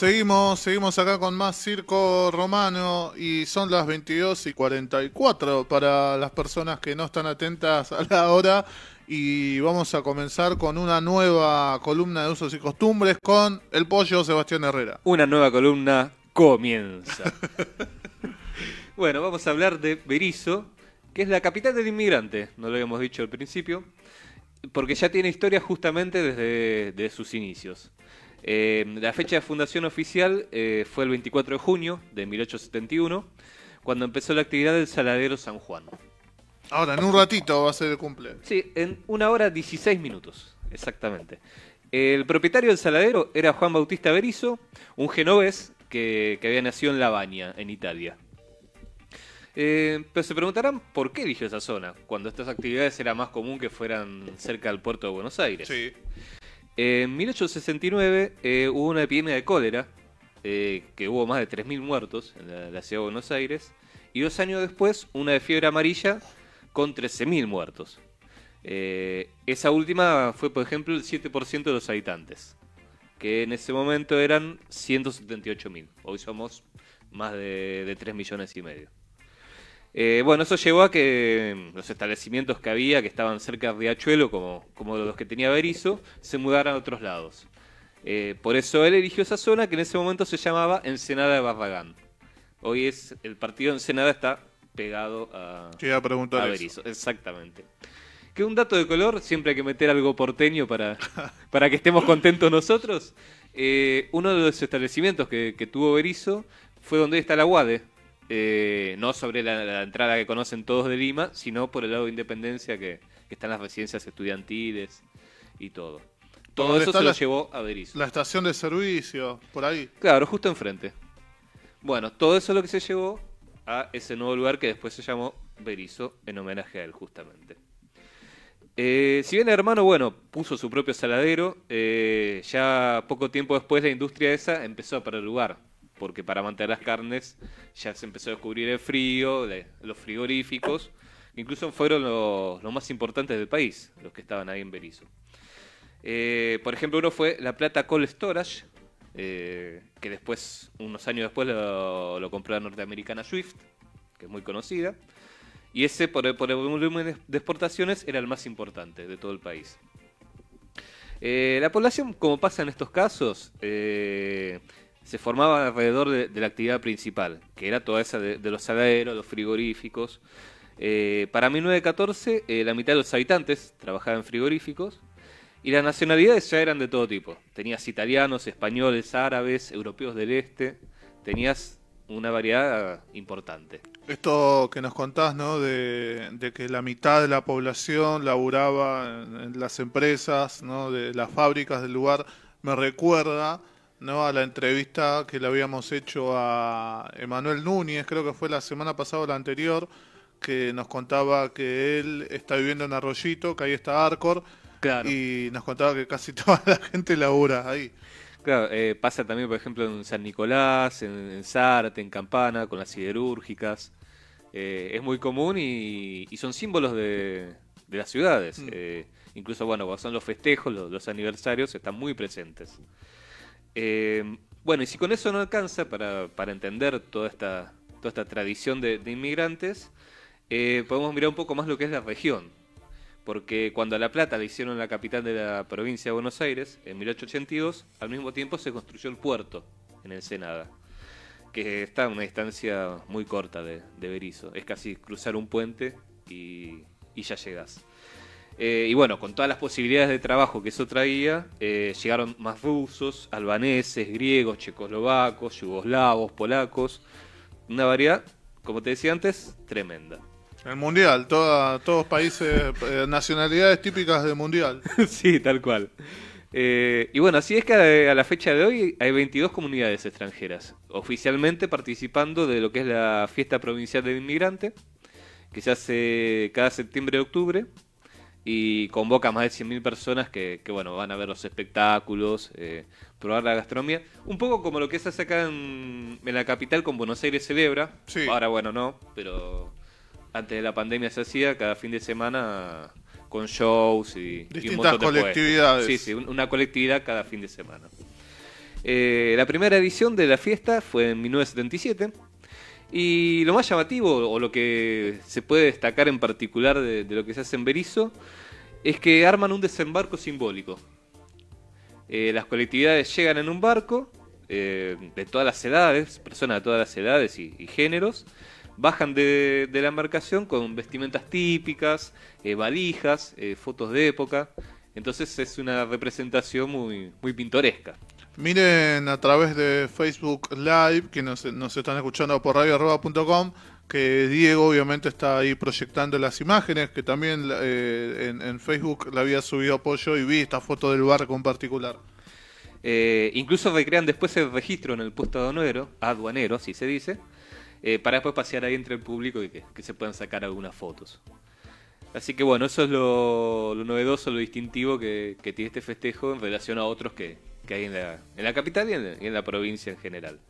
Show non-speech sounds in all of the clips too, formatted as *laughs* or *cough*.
Seguimos, seguimos acá con más circo romano y son las 22 y 44 para las personas que no están atentas a la hora y vamos a comenzar con una nueva columna de usos y costumbres con el pollo Sebastián Herrera. Una nueva columna comienza. *laughs* bueno, vamos a hablar de Berizo, que es la capital del inmigrante, no lo habíamos dicho al principio, porque ya tiene historia justamente desde, desde sus inicios. Eh, la fecha de fundación oficial eh, fue el 24 de junio de 1871, cuando empezó la actividad del Saladero San Juan. Ahora, en un ratito va a ser el cumple. Sí, en una hora 16 minutos, exactamente. El propietario del saladero era Juan Bautista Berizo, un genovés que, que había nacido en Lavagna, en Italia. Eh, pero se preguntarán por qué eligió esa zona, cuando estas actividades era más común que fueran cerca del puerto de Buenos Aires. Sí. En 1869 eh, hubo una epidemia de cólera, eh, que hubo más de 3.000 muertos en la, ciudad de Buenos Aires, y dos años después una de fiebre amarilla con 13.000 muertos. Eh, esa última fue, por ejemplo, el 7% de los habitantes, que en ese momento eran 178.000. Hoy somos más de, de 3 millones y medio. Eh, bueno, eso llevó a que los establecimientos que había, que estaban cerca de Riachuelo, como, como los que tenía Berizo, se mudaran a otros lados. Eh, por eso él eligió esa zona que en ese momento se llamaba Ensenada de Barragán. Hoy es el partido de Ensenada está pegado a, Te iba a preguntar a eso. Berizo, exactamente. Que un dato de color, siempre hay que meter algo porteño para, *laughs* para que estemos contentos nosotros. Eh, uno de los establecimientos que, que tuvo Berizo fue donde está la UADE. Eh, no sobre la, la entrada que conocen todos de Lima, sino por el lado de Independencia que, que están las residencias estudiantiles y todo. Todo ¿Dónde eso se la- lo llevó a Berizo. La estación de servicio, por ahí. Claro, justo enfrente. Bueno, todo eso es lo que se llevó a ese nuevo lugar que después se llamó Berizo, en homenaje a él, justamente. Eh, si bien el hermano, bueno, puso su propio saladero, eh, ya poco tiempo después la industria esa empezó a perder lugar, porque para mantener las carnes ya se empezó a descubrir el frío, los frigoríficos, incluso fueron los, los más importantes del país, los que estaban ahí en Berizo. Eh, por ejemplo, uno fue La Plata Cold Storage, eh, que después, unos años después, lo, compró la norteamericana Swift, que es muy conocida. Y ese, por el, por el volumen de- exportaciones, era el más importante de todo el país. Eh, la población, como pasa en estos casos, se formaba alrededor de, la actividad principal, que era toda esa de, los saladeros, los frigoríficos. Eh, para 1914, eh, la mitad de los habitantes trabajaba en frigoríficos y las nacionalidades ya eran de todo tipo. Tenías italianos, españoles, árabes, europeos del este. Tenías una variedad importante. Esto que nos contás, ¿no? De, que la mitad de la población laburaba en, en las empresas, ¿no? De las fábricas del lugar, me recuerda, ¿no? A la entrevista que le habíamos hecho a Emanuel Núñez, creo que fue la semana pasada o la anterior, que nos contaba que él está viviendo en Arroyito, que ahí está Arcor, Claro. y nos contaba que casi *laughs* toda la gente labura ahí. Claro, eh, pasa también, por ejemplo, en San Nicolás, en, en Zárate, en Campana, con las siderúrgicas. Eh, es muy común y, y son símbolos de, de las ciudades. Mm. Eh, incluso, bueno, cuando son los festejos, los, los aniversarios, están muy presentes. Eh, bueno, y si con eso no alcanza para, para entender toda esta, toda esta tradición de, inmigrantes, eh, podemos mirar un poco más lo que es la región. Porque cuando a La Plata le hicieron la capital de la provincia de Buenos Aires, en 1882, al mismo tiempo se construyó el puerto en Ensenada, que está a una distancia muy corta de, de Berizo. Es casi cruzar un puente y, y ya llegas. Eh, y bueno, con todas las posibilidades de trabajo que eso traía, eh, llegaron más rusos, albaneses, griegos, checoslovacos, yugoslavos, polacos. Una variedad, como te decía antes, tremenda. El mundial, toda, todos países, eh, nacionalidades típicas del mundial. *laughs* sí, tal cual. Y bueno, así es que a, la fecha de hoy hay 22 comunidades extranjeras oficialmente participando de lo que es la fiesta provincial del inmigrante, que se hace cada septiembre y convoca a más de 100.000 personas que, que, bueno, van a ver los espectáculos, eh, probar la gastronomía. Un poco como lo que se hace acá en, en la capital con Buenos Aires Celebra. Sí. Ahora, bueno, no, pero antes de la pandemia se hacía cada fin de semana con shows y, y un Distintas montón de puestos. colectividades. Sí, sí, un- una colectividad cada fin de semana. Eh, la primera edición de la fiesta fue en 1977. Y lo más llamativo, o lo que se puede destacar en particular de, lo que se hace en Berizo, es que arman un desembarco simbólico. Eh, las colectividades llegan en un barco eh, de todas las edades, personas de todas las edades y, géneros, bajan de, la embarcación con vestimentas típicas, eh, valijas, fotos de época. Entonces es una representación muy pintoresca. Miren a través de Facebook Live, que nos, están escuchando por radioarroba.com, que Diego obviamente está ahí proyectando las imágenes, que también eh, en, Facebook le había subido apoyo y vi esta foto del barco en particular. Eh, incluso recrean después el registro en el puesto aduanero, aduanero, así se dice, eh, para después pasear ahí entre el público y que, se puedan sacar algunas fotos. Así que bueno, eso es lo, novedoso, lo distintivo que tiene este festejo en relación a otros que, que hay en la, en la capital y en, y en la provincia en general.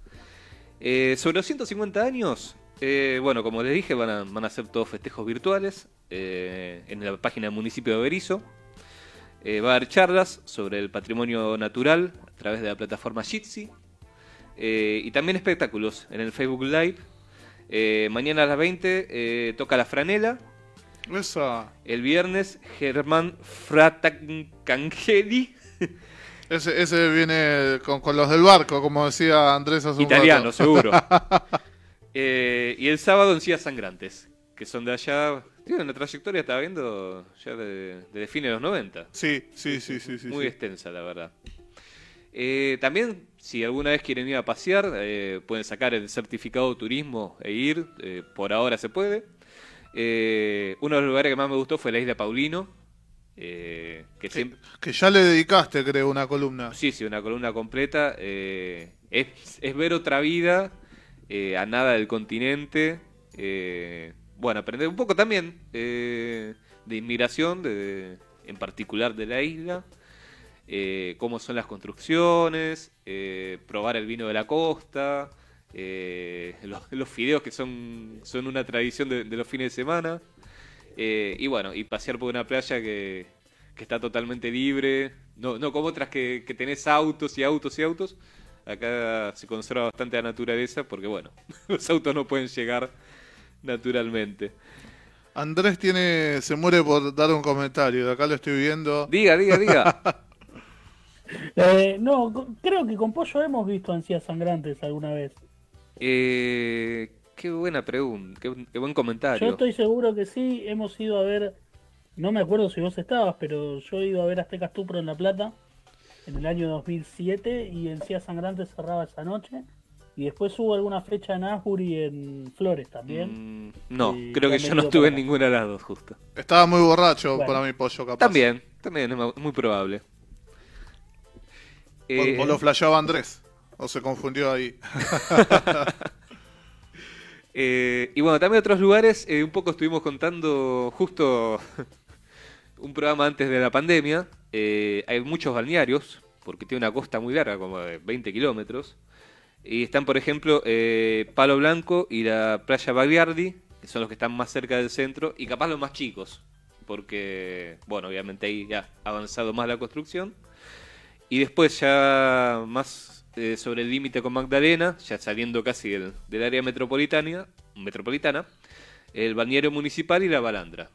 Eh, sobre los 150 años, eh, bueno, como les dije, van a, van a ser todos festejos virtuales eh, en la página del municipio de Berizo. Va a haber charlas sobre el patrimonio natural a través de la plataforma Jitsi. Y también espectáculos en el Facebook Live. Mañana a las 20 eh, toca la franela. El viernes Germán Fratancangeli, *laughs* ese, ese viene con, con los del barco, como decía Andrés hace italiano seguro. *laughs* Eh, y el sábado en Sillas Sangrantes, que son de allá. Tienen una trayectoria, estaba viendo, ya de, de fines de los 90. Sí, sí, sí, sí, sí. Muy sí. extensa, la verdad. Eh, también, si alguna vez quieren ir a pasear, eh, pueden sacar el certificado de turismo e ir. eh, por ahora se puede. Eh, uno de los lugares que más me gustó fue la isla Paulino. Eh, que Que, siempre, que ya le dedicaste, creo, una columna. sí, sí, una columna completa. eh, es, es ver otra vida eh, a nada del continente. eh, bueno, aprender un poco también eh, de inmigración, de, en particular de la isla. eh, cómo son las construcciones, eh, probar el vino de la costa, eh, *laughs* los, los fideos que son, son una tradición de, de los fines de semana. Eh, y bueno, y pasear por una playa que, que está totalmente libre, no, no como otras que, que tenés autos y autos y autos. Acá se conserva bastante la naturaleza porque, bueno, *laughs* los autos no pueden llegar naturalmente. Andrés tiene, se muere por dar un comentario, de acá lo estoy viendo. Diga, diga, diga. *laughs* Eh, no, creo que con Pollo hemos visto ansias sangrantes alguna vez. Eh, qué buena pregunta, qué, qué buen comentario. Yo estoy seguro que sí, hemos ido a ver, no me acuerdo si vos estabas, pero yo he ido a ver Azteca Stupro en La Plata en el año 2007 y Encías Sangrantes cerraba esa noche. Y después hubo alguna fecha en Asbury en Flores también. Mm, no, Y creo que yo no estuve en ninguna de las dos, justo. Estaba muy borracho Bueno. para mi pollo, capaz. También, también es muy probable. O, Eh, o lo flasheaba Andrés. O se confundió ahí. *laughs* eh, y bueno, también otros lugares, eh, un poco estuvimos contando justo *laughs* un programa antes de la pandemia. eh, hay muchos balnearios, porque tiene una costa muy larga, como de 20 kilómetros. Y están, por ejemplo, Palo Blanco y la playa Bagliardi, que son los que están más cerca del centro, y capaz los más chicos, porque, bueno, obviamente ahí ya ha avanzado más la construcción. Y después ya más eh, sobre el límite con Magdalena, ya saliendo casi del, del área metropolitana, metropolitana, el balneario municipal y la balandra.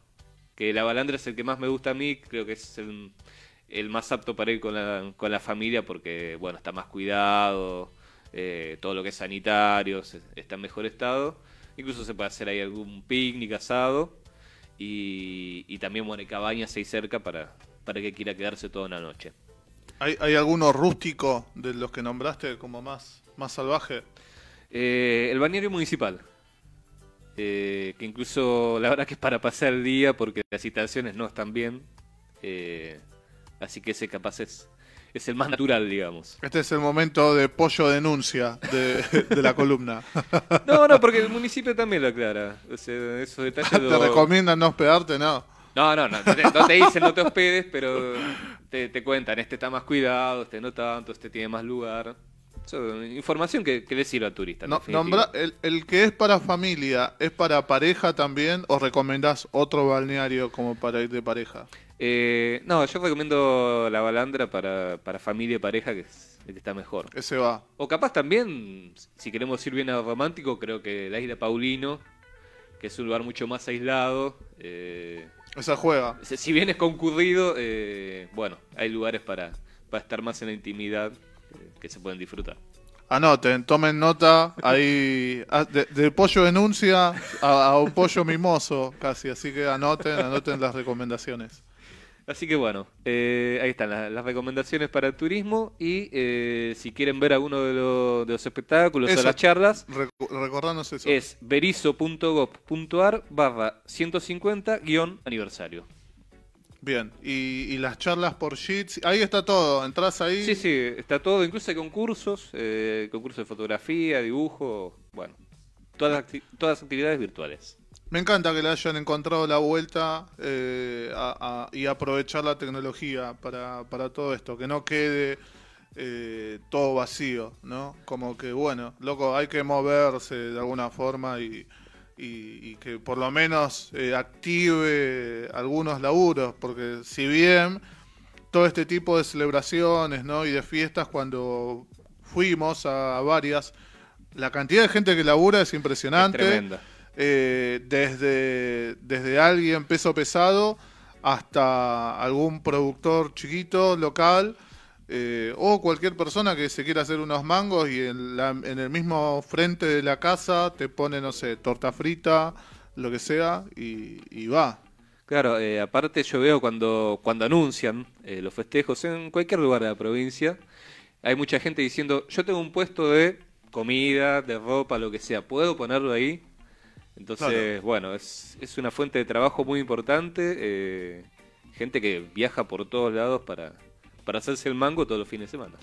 Que la balandra es el que más me gusta a mí, creo que es el, más apto para ir con la, con la familia porque, bueno, está más cuidado, eh, todo lo que es sanitario está en mejor estado. Incluso se puede hacer ahí algún picnic asado. Y, y también, bueno, hay cabañas ahí cerca para, para que quiera quedarse toda una noche. ¿Hay, hay alguno rústico de los que nombraste como más, más salvaje? Eh, el balneario municipal. Eh, que incluso la verdad que es para pasar el día porque las instalaciones no están bien. Eh, así que ese capaz es, es el más natural, digamos. Este es el momento de pollo denuncia de, *laughs* de la columna. *laughs* No, no, porque el municipio también lo aclara. O sea, esos detalles *laughs* ¿Te lo- recomiendan no hospedarte? No. No, no, no, no te, no te dicen no te hospedes, pero te, te cuentan, este está más cuidado, este no tanto, este tiene más lugar. Eso, información que, que le sirve al turista. No, definitiva. nombra- el, el que es para familia, ¿es para pareja también o recomendás otro balneario como para ir de pareja? Eh, no, yo recomiendo la balandra para, para familia y pareja, que es, el que está mejor. Ese va. O capaz también, si queremos ir bien a romántico, creo que la isla Paulino, que es un lugar mucho más aislado. eh, Esa juega. si bien es concurrido, eh, bueno, hay lugares para, para estar más en la intimidad eh, que se pueden disfrutar. Anoten, tomen nota. Ahí, ah, de, de pollo denuncia a, a un pollo mimoso, casi. Así que anoten, anoten las recomendaciones. Así que bueno, eh, ahí están las, las recomendaciones para el turismo y eh, si quieren ver alguno de, lo- de los espectáculos Eso. o las charlas, Recu- recordanos eso. es berizo.gov.ar barra 150 guion aniversario. Bien. Y, y las charlas por Sheets. Ahí está todo. Entrás ahí. Sí, sí, está todo, incluso hay concursos, eh, concursos de fotografía, dibujo, bueno, todas acti- todas las actividades virtuales. Me encanta que le hayan encontrado la vuelta eh, a- y aprovechar la tecnología para, para todo esto, que no quede eh, todo vacío, ¿no? Como que, bueno, loco, hay que moverse de alguna forma y, y- que por lo menos eh, active algunos laburos, porque si bien todo este tipo de celebraciones, ¿no? Y de fiestas, cuando fuimos a varias, la cantidad de gente que labura es impresionante Es tremenda. Eh, desde, desde alguien peso pesado hasta algún productor chiquito, local, eh, o cualquier persona que se quiera hacer unos mangos y en, la- en el mismo frente de la casa te pone, no sé, torta frita, lo que sea, y, va. Claro, eh, aparte yo veo cuando, cuando anuncian eh, los festejos en cualquier lugar de la provincia, hay mucha gente diciendo, yo tengo un puesto de comida, de ropa, lo que sea, ¿puedo ponerlo ahí? Entonces, Claro. bueno, es, es una fuente de trabajo muy importante, eh, gente que viaja por todos lados para, para hacerse el mango todos los fines de semana.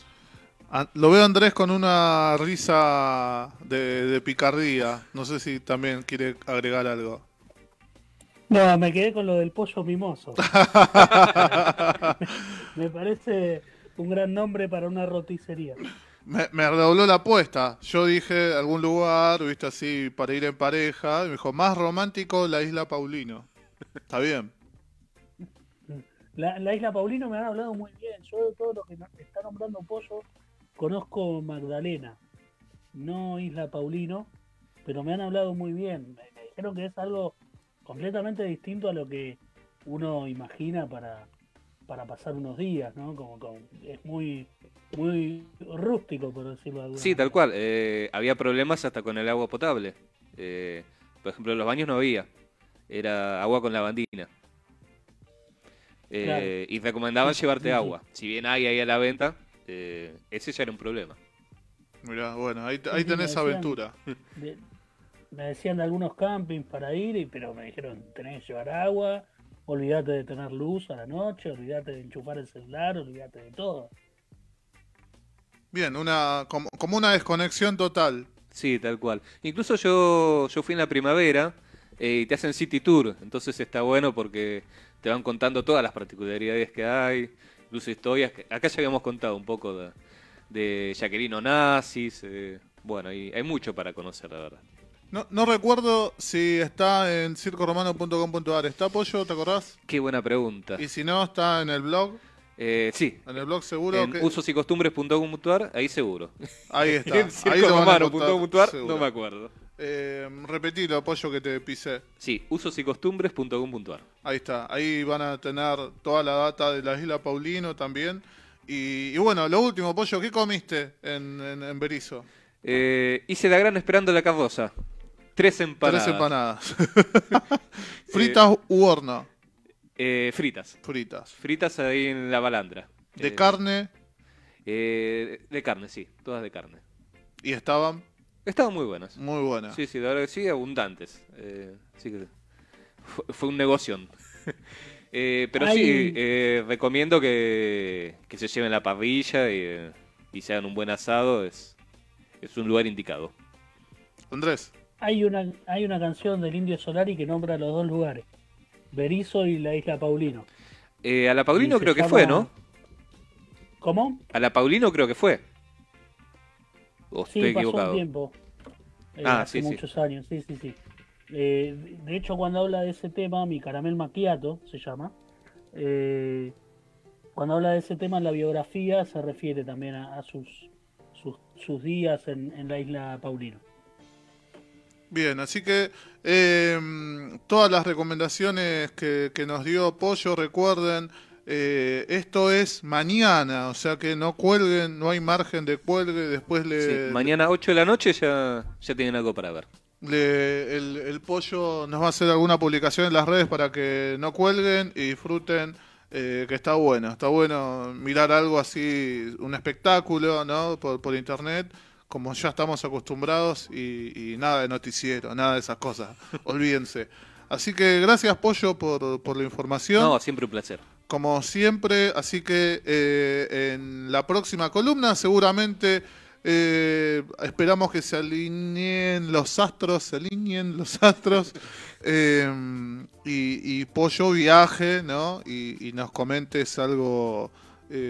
Ah, Lo veo a Andrés con una risa de, de picardía. No sé si también quiere agregar algo. No, me quedé con lo del pollo mimoso. *laughs* *laughs* me parece un gran nombre para una roticería. Me, redobló la apuesta. Yo dije algún lugar, viste así, para ir en pareja. Y me dijo, más romántico la isla Paulino. Está bien. La, la isla Paulino me han hablado muy bien. Yo de todo lo que está nombrando pollo, conozco Magdalena. No Isla Paulino, pero me han hablado muy bien. Me dijeron que es algo completamente distinto a lo que uno imagina para, para pasar unos días, ¿no? Como, como- es muy muy rústico, por decirlo de alguna Sí, manera. tal cual. eh, había problemas hasta con el agua potable. Eh, por ejemplo, en los baños no había. Era agua con lavandina. Eh, Claro. Y recomendaban llevarte sí, agua. Si bien hay ahí a la venta, eh, ese ya era un problema. Mirá, bueno, ahí, ahí sí, me tenés decían. aventura. De- me decían de algunos campings para ir, y- pero me dijeron, tenés que llevar agua, olvídate de tener luz a la noche, olvídate de enchufar el celular, olvídate de todo. Bien, una como, como una desconexión total. Sí, tal cual. Incluso yo, yo fui en la primavera eh, y te hacen City Tour. Entonces está bueno porque te van contando todas las particularidades que hay. Incluso historias. Que, acá ya habíamos contado un poco de, de Jacqueline Onassis. eh, bueno, y hay mucho para conocer, la verdad. No, no recuerdo si está en circoromano.com.ar. ¿Está apoyo? ¿Te acordás? Qué buena pregunta. Y si no, está en el blog. Eh, sí, En el blog seguro en que... usosycostumbres.com.ar, ahí seguro. Ahí *laughs* está. en circoromano.com.ar, no me acuerdo. Eh, repetilo, apoyo que te pisé. Sí, usosycostumbres.com.ar. Ahí está. Ahí van a tener toda la data de la isla Paulino también. Y, y bueno, lo último, Pollo, ¿qué comiste en, en, en Berizo? Eh, hice la gran esperando la carroza. Tres empanadas. Tres empanadas. *laughs* Fritas u horno. Eh, fritas. Fritas. Fritas ahí en la balandra. De Eh, carne eh, de carne, sí. Todas de carne. y estaban Estaban muy buenas. muy buenas. Sí, sí, la verdad que sí, abundantes. Eh, sí que fue, fue un negocio. *laughs* Eh, pero sí, eh, recomiendo que, que se lleven la parrilla y, y se hagan un buen asado. Es, es un lugar indicado. Andrés, Hay una, hay una canción del Indio Solari que nombra los dos lugares, Berizo y la isla Paulino. Eh, a la Paulino Y creo que llama- fue, ¿no? ¿Cómo? A la Paulino creo que fue. O Sí, estoy pasó equivocado. un tiempo. Eh, Ah, hace sí, sí. muchos años, sí, sí, sí. Eh, de- hecho, cuando habla de ese tema, mi caramel maquiato se llama. eh, cuando habla de ese tema en la biografía se refiere también a, sus, sus, días en, en la isla Paulino. Bien, así que eh, todas las recomendaciones que, nos dio Pollo, recuerden, eh, esto es mañana, o sea que no cuelguen, no hay margen de cuelgue, después le... mañana 8 de la noche ya, ya tienen algo para ver. el, Pollo nos va a hacer alguna publicación en las redes para que no cuelguen y disfruten. Eh, que está bueno, está bueno mirar algo así, un espectáculo, ¿no? Por, por internet como ya estamos acostumbrados y, nada de noticiero, nada de esas cosas. *laughs* Olvídense. Así que gracias, Pollo, por, por, la información. No, siempre un placer. Como siempre, así que eh, en la próxima columna seguramente eh, esperamos que se alineen los astros, se alineen los astros *laughs* eh, y, Pollo viaje, ¿no? Y, y nos comentes algo,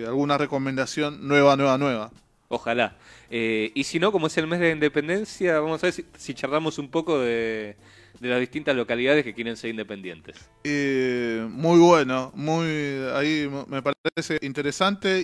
alguna recomendación nueva, nueva, nueva. Ojalá. Eh, y si no, como es el mes de independencia, vamos a ver si, charlamos un poco de, las distintas localidades que quieren ser independientes. Eh, muy bueno, muy ahí me parece interesante